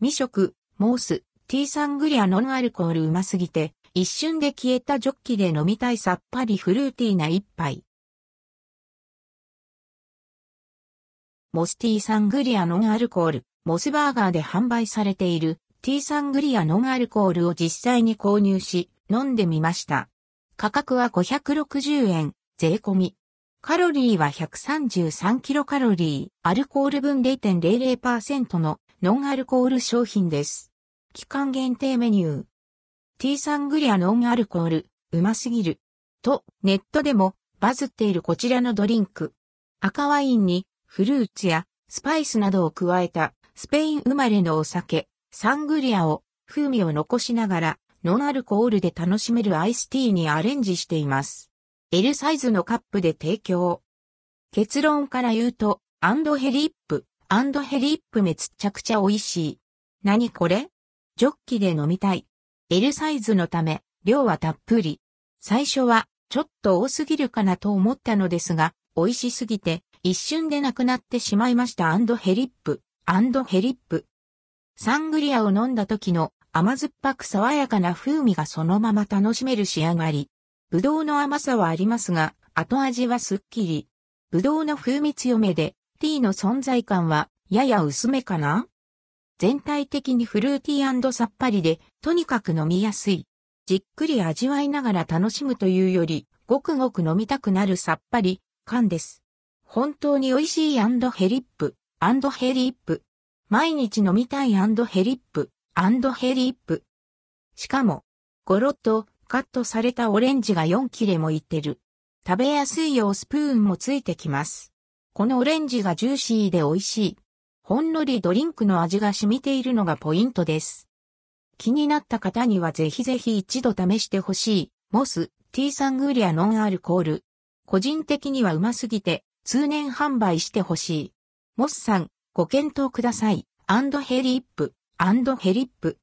未食、モース、ティーサングリアノンアルコールうますぎて、一瞬で消えたジョッキで飲みたいさっぱりフルーティーな一杯。モスティーサングリアノンアルコール、モスバーガーで販売されているティーサングリアノンアルコールを実際に購入し、飲んでみました。価格は560円、税込み。カロリーは133キロカロリー、アルコール分0.00%のノンアルコール商品です。期間限定メニュー。ティーサングリアノンアルコール、うますぎる。と、ネットでもバズっているこちらのドリンク。赤ワインにフルーツやスパイスなどを加えたスペイン生まれのお酒、サングリアを風味を残しながらノンアルコールで楽しめるアイスティーにアレンジしています。L サイズのカップで提供。結論から言うと、アンドヘリップ、アンドヘリップめつっちゃくちゃ美味しい。何これ？ジョッキで飲みたい。L サイズのため、量はたっぷり。最初は、ちょっと多すぎるかなと思ったのですが、美味しすぎて、一瞬でなくなってしまいましたアンドヘリップ、アンドヘリップ。サングリアを飲んだ時の甘酸っぱく爽やかな風味がそのまま楽しめる仕上がり。ぶどうの甘さはありますが、後味はすっきり。ぶどうの風味強めで、ティーの存在感はやや薄めかな？全体的にフルーティーさっぱりで、とにかく飲みやすい。じっくり味わいながら楽しむというより、ごくごく飲みたくなるさっぱり感です。本当に美味しいヘリップ、ヘリップ。毎日飲みたいヘリップ、ヘリップ。しかも、ゴロッとカットされたオレンジが4切れもいってる。食べやすいようスプーンもついてきます。このオレンジがジューシーで美味しい。ほんのりドリンクの味が染みているのがポイントです。気になった方にはぜひぜひ一度試してほしい。モス、ティーサングリアノンアルコール。個人的にはうますぎて通年販売してほしい。モスさん、ご検討ください。アンドヘリップ、アンドヘリップ。